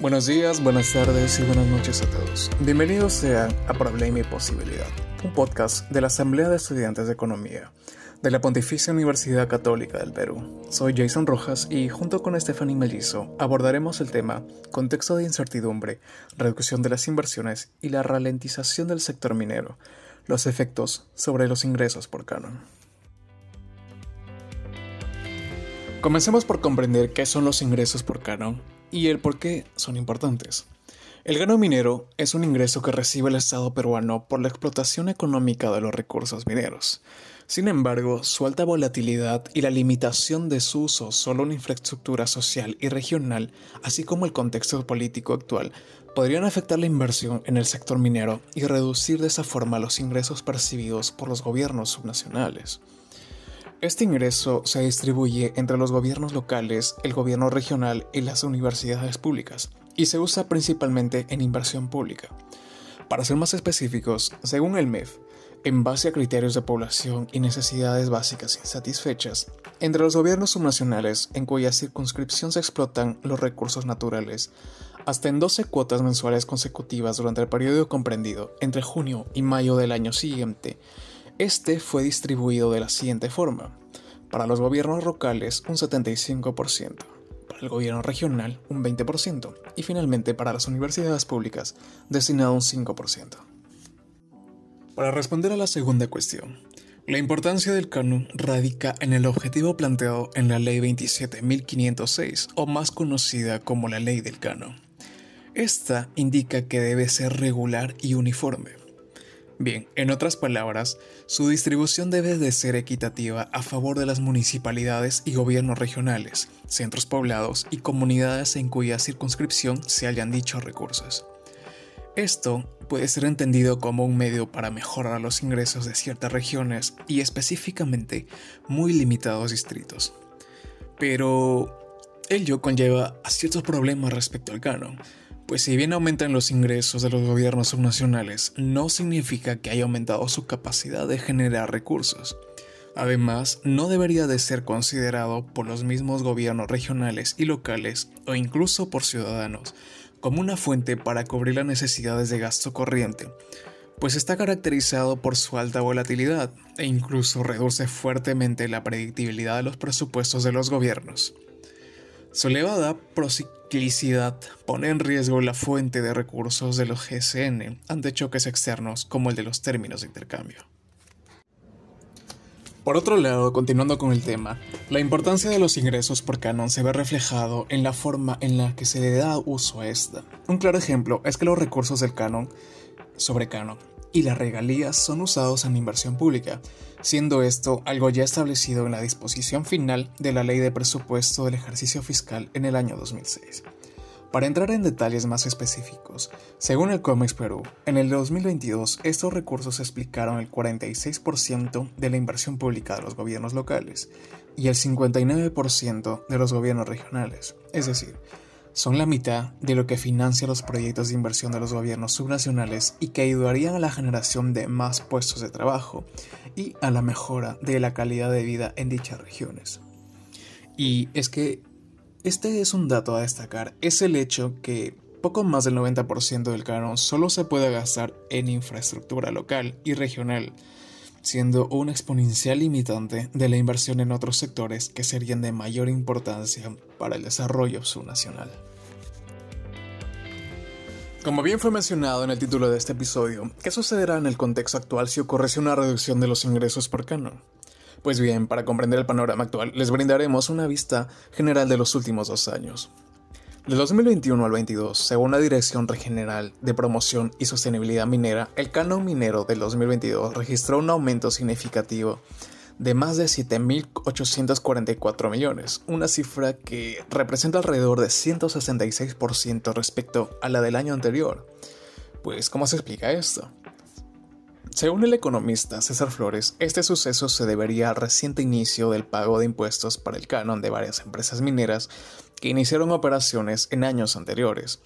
Buenos días, buenas tardes y buenas noches a todos. Bienvenidos sean a Problema y Posibilidad, un podcast de la Asamblea de Estudiantes de Economía de la Pontificia Universidad Católica del Perú. Soy Jason Rojas y junto con Stephanie Mellizo abordaremos el tema contexto de incertidumbre, reducción de las inversiones y la ralentización del sector minero, los efectos sobre los ingresos por canon. Comencemos por comprender qué son los ingresos por canon y el por qué son importantes. El gano minero es un ingreso que recibe el Estado peruano por la explotación económica de los recursos mineros. Sin embargo, su alta volatilidad y la limitación de su uso solo en infraestructura social y regional, así como el contexto político actual, podrían afectar la inversión en el sector minero y reducir de esa forma los ingresos percibidos por los gobiernos subnacionales. Este ingreso se distribuye entre los gobiernos locales, el gobierno regional y las universidades públicas, y se usa principalmente en inversión pública. Para ser más específicos, según el MEF, en base a criterios de población y necesidades básicas insatisfechas, entre los gobiernos subnacionales en cuya circunscripción se explotan los recursos naturales, hasta en 12 cuotas mensuales consecutivas durante el periodo comprendido entre junio y mayo del año siguiente, este fue distribuido de la siguiente forma. Para los gobiernos locales un 75%, para el gobierno regional un 20% y finalmente para las universidades públicas destinado un 5%. Para responder a la segunda cuestión, la importancia del canon radica en el objetivo planteado en la Ley 27.506 o más conocida como la Ley del Canon. Esta indica que debe ser regular y uniforme Bien, en otras palabras, su distribución debe de ser equitativa a favor de las municipalidades y gobiernos regionales, centros poblados y comunidades en cuya circunscripción se hayan dichos recursos. Esto puede ser entendido como un medio para mejorar los ingresos de ciertas regiones y específicamente muy limitados distritos. Pero ello conlleva a ciertos problemas respecto al canon, pues si bien aumentan los ingresos de los gobiernos subnacionales, no significa que haya aumentado su capacidad de generar recursos. Además, no debería de ser considerado por los mismos gobiernos regionales y locales, o incluso por ciudadanos, como una fuente para cubrir las necesidades de gasto corriente, pues está caracterizado por su alta volatilidad e incluso reduce fuertemente la predictibilidad de los presupuestos de los gobiernos. Su elevada prociclicidad pone en riesgo la fuente de recursos de los GSN ante choques externos como el de los términos de intercambio. Por otro lado, continuando con el tema, la importancia de los ingresos por canon se ve reflejado en la forma en la que se le da uso a esta. Un claro ejemplo es que los recursos del canon sobre canon y las regalías son usados en inversión pública, siendo esto algo ya establecido en la disposición final de la Ley de Presupuesto del Ejercicio Fiscal en el año 2006. Para entrar en detalles más específicos, según el COMEX Perú, en el 2022 estos recursos explicaron el 46% de la inversión pública de los gobiernos locales y el 59% de los gobiernos regionales, es decir, son la mitad de lo que financia los proyectos de inversión de los gobiernos subnacionales y que ayudarían a la generación de más puestos de trabajo y a la mejora de la calidad de vida en dichas regiones. Y es que este es un dato a destacar, es el hecho que poco más del 90% del canon solo se puede gastar en infraestructura local y regional, siendo un exponencial limitante de la inversión en otros sectores que serían de mayor importancia para el desarrollo subnacional. Como bien fue mencionado en el título de este episodio, ¿qué sucederá en el contexto actual si ocurriese una reducción de los ingresos por canon? Pues bien, para comprender el panorama actual, les brindaremos una vista general de los últimos dos años. De 2021 al 22, según la Dirección General de Promoción y Sostenibilidad Minera, el canon minero del 2022 registró un aumento significativo de más de 7.844 millones, una cifra que representa alrededor de 166% respecto a la del año anterior. Pues, ¿cómo se explica esto? Según el economista César Flores, este suceso se debería al reciente inicio del pago de impuestos para el canon de varias empresas mineras que iniciaron operaciones en años anteriores.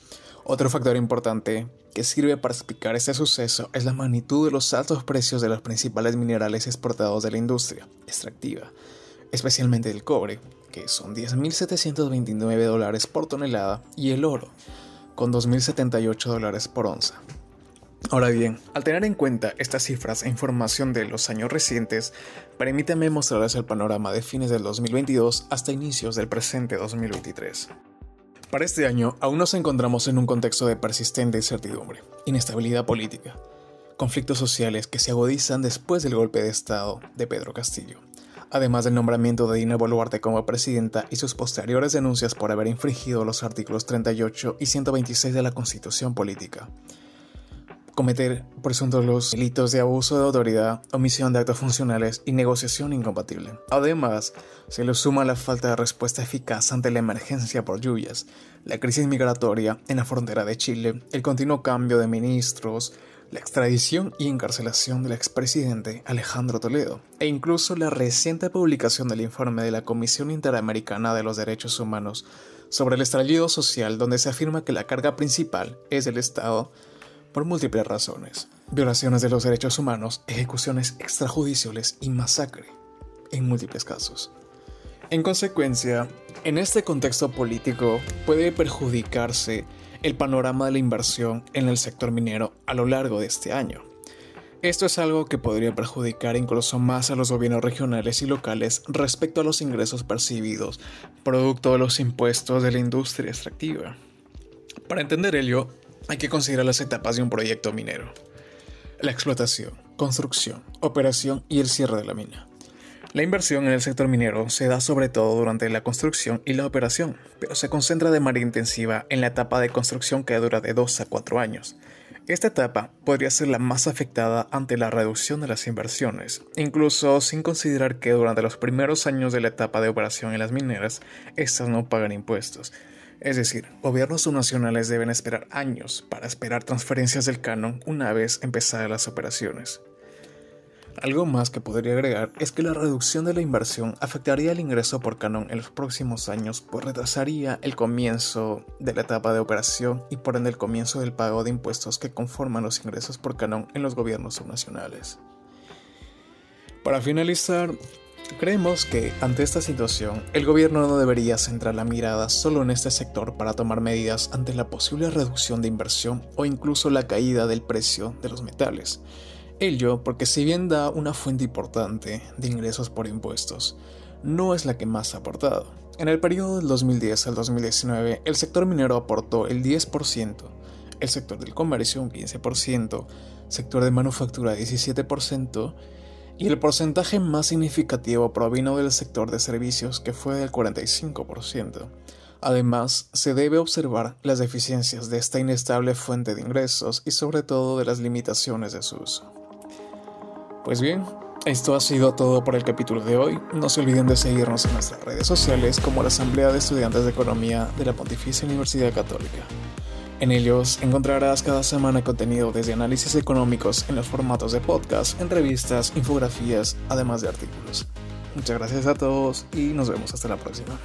Otro factor importante que sirve para explicar este suceso es la magnitud de los altos precios de los principales minerales exportados de la industria extractiva, especialmente el cobre, que son 10.729 dólares por tonelada, y el oro, con 2.078 dólares por onza. Ahora bien, al tener en cuenta estas cifras e información de los años recientes, permítame mostrarles el panorama de fines del 2022 hasta inicios del presente 2023. Para este año aún nos encontramos en un contexto de persistente incertidumbre, inestabilidad política, conflictos sociales que se agudizan después del golpe de Estado de Pedro Castillo, además del nombramiento de Dina Boluarte como presidenta y sus posteriores denuncias por haber infringido los artículos 38 y 126 de la Constitución Política cometer presuntos los delitos de abuso de autoridad, omisión de actos funcionales y negociación incompatible. Además, se le suma la falta de respuesta eficaz ante la emergencia por lluvias, la crisis migratoria en la frontera de Chile, el continuo cambio de ministros, la extradición y encarcelación del expresidente Alejandro Toledo, e incluso la reciente publicación del informe de la Comisión Interamericana de los Derechos Humanos sobre el estallido social donde se afirma que la carga principal es el Estado por múltiples razones. Violaciones de los derechos humanos, ejecuciones extrajudiciales y masacre, en múltiples casos. En consecuencia, en este contexto político puede perjudicarse el panorama de la inversión en el sector minero a lo largo de este año. Esto es algo que podría perjudicar incluso más a los gobiernos regionales y locales respecto a los ingresos percibidos producto de los impuestos de la industria extractiva. Para entender ello, hay que considerar las etapas de un proyecto minero. La explotación, construcción, operación y el cierre de la mina. La inversión en el sector minero se da sobre todo durante la construcción y la operación, pero se concentra de manera intensiva en la etapa de construcción que dura de 2 a 4 años. Esta etapa podría ser la más afectada ante la reducción de las inversiones, incluso sin considerar que durante los primeros años de la etapa de operación en las mineras, estas no pagan impuestos, es decir, gobiernos subnacionales deben esperar años para esperar transferencias del canon una vez empezadas las operaciones. Algo más que podría agregar es que la reducción de la inversión afectaría el ingreso por canon en los próximos años, pues retrasaría el comienzo de la etapa de operación y por ende el comienzo del pago de impuestos que conforman los ingresos por canon en los gobiernos subnacionales. Para finalizar, Creemos que, ante esta situación, el gobierno no debería centrar la mirada solo en este sector para tomar medidas ante la posible reducción de inversión o incluso la caída del precio de los metales. Ello porque si bien da una fuente importante de ingresos por impuestos, no es la que más ha aportado. En el periodo del 2010 al 2019, el sector minero aportó el 10%, el sector del comercio un 15%, sector de manufactura 17%, y el porcentaje más significativo provino del sector de servicios que fue del 45%. Además, se debe observar las deficiencias de esta inestable fuente de ingresos y sobre todo de las limitaciones de su uso. Pues bien, esto ha sido todo por el capítulo de hoy. No se olviden de seguirnos en nuestras redes sociales como la Asamblea de Estudiantes de Economía de la Pontificia Universidad Católica. En ellos encontrarás cada semana contenido desde análisis económicos en los formatos de podcast, entrevistas, infografías, además de artículos. Muchas gracias a todos y nos vemos hasta la próxima.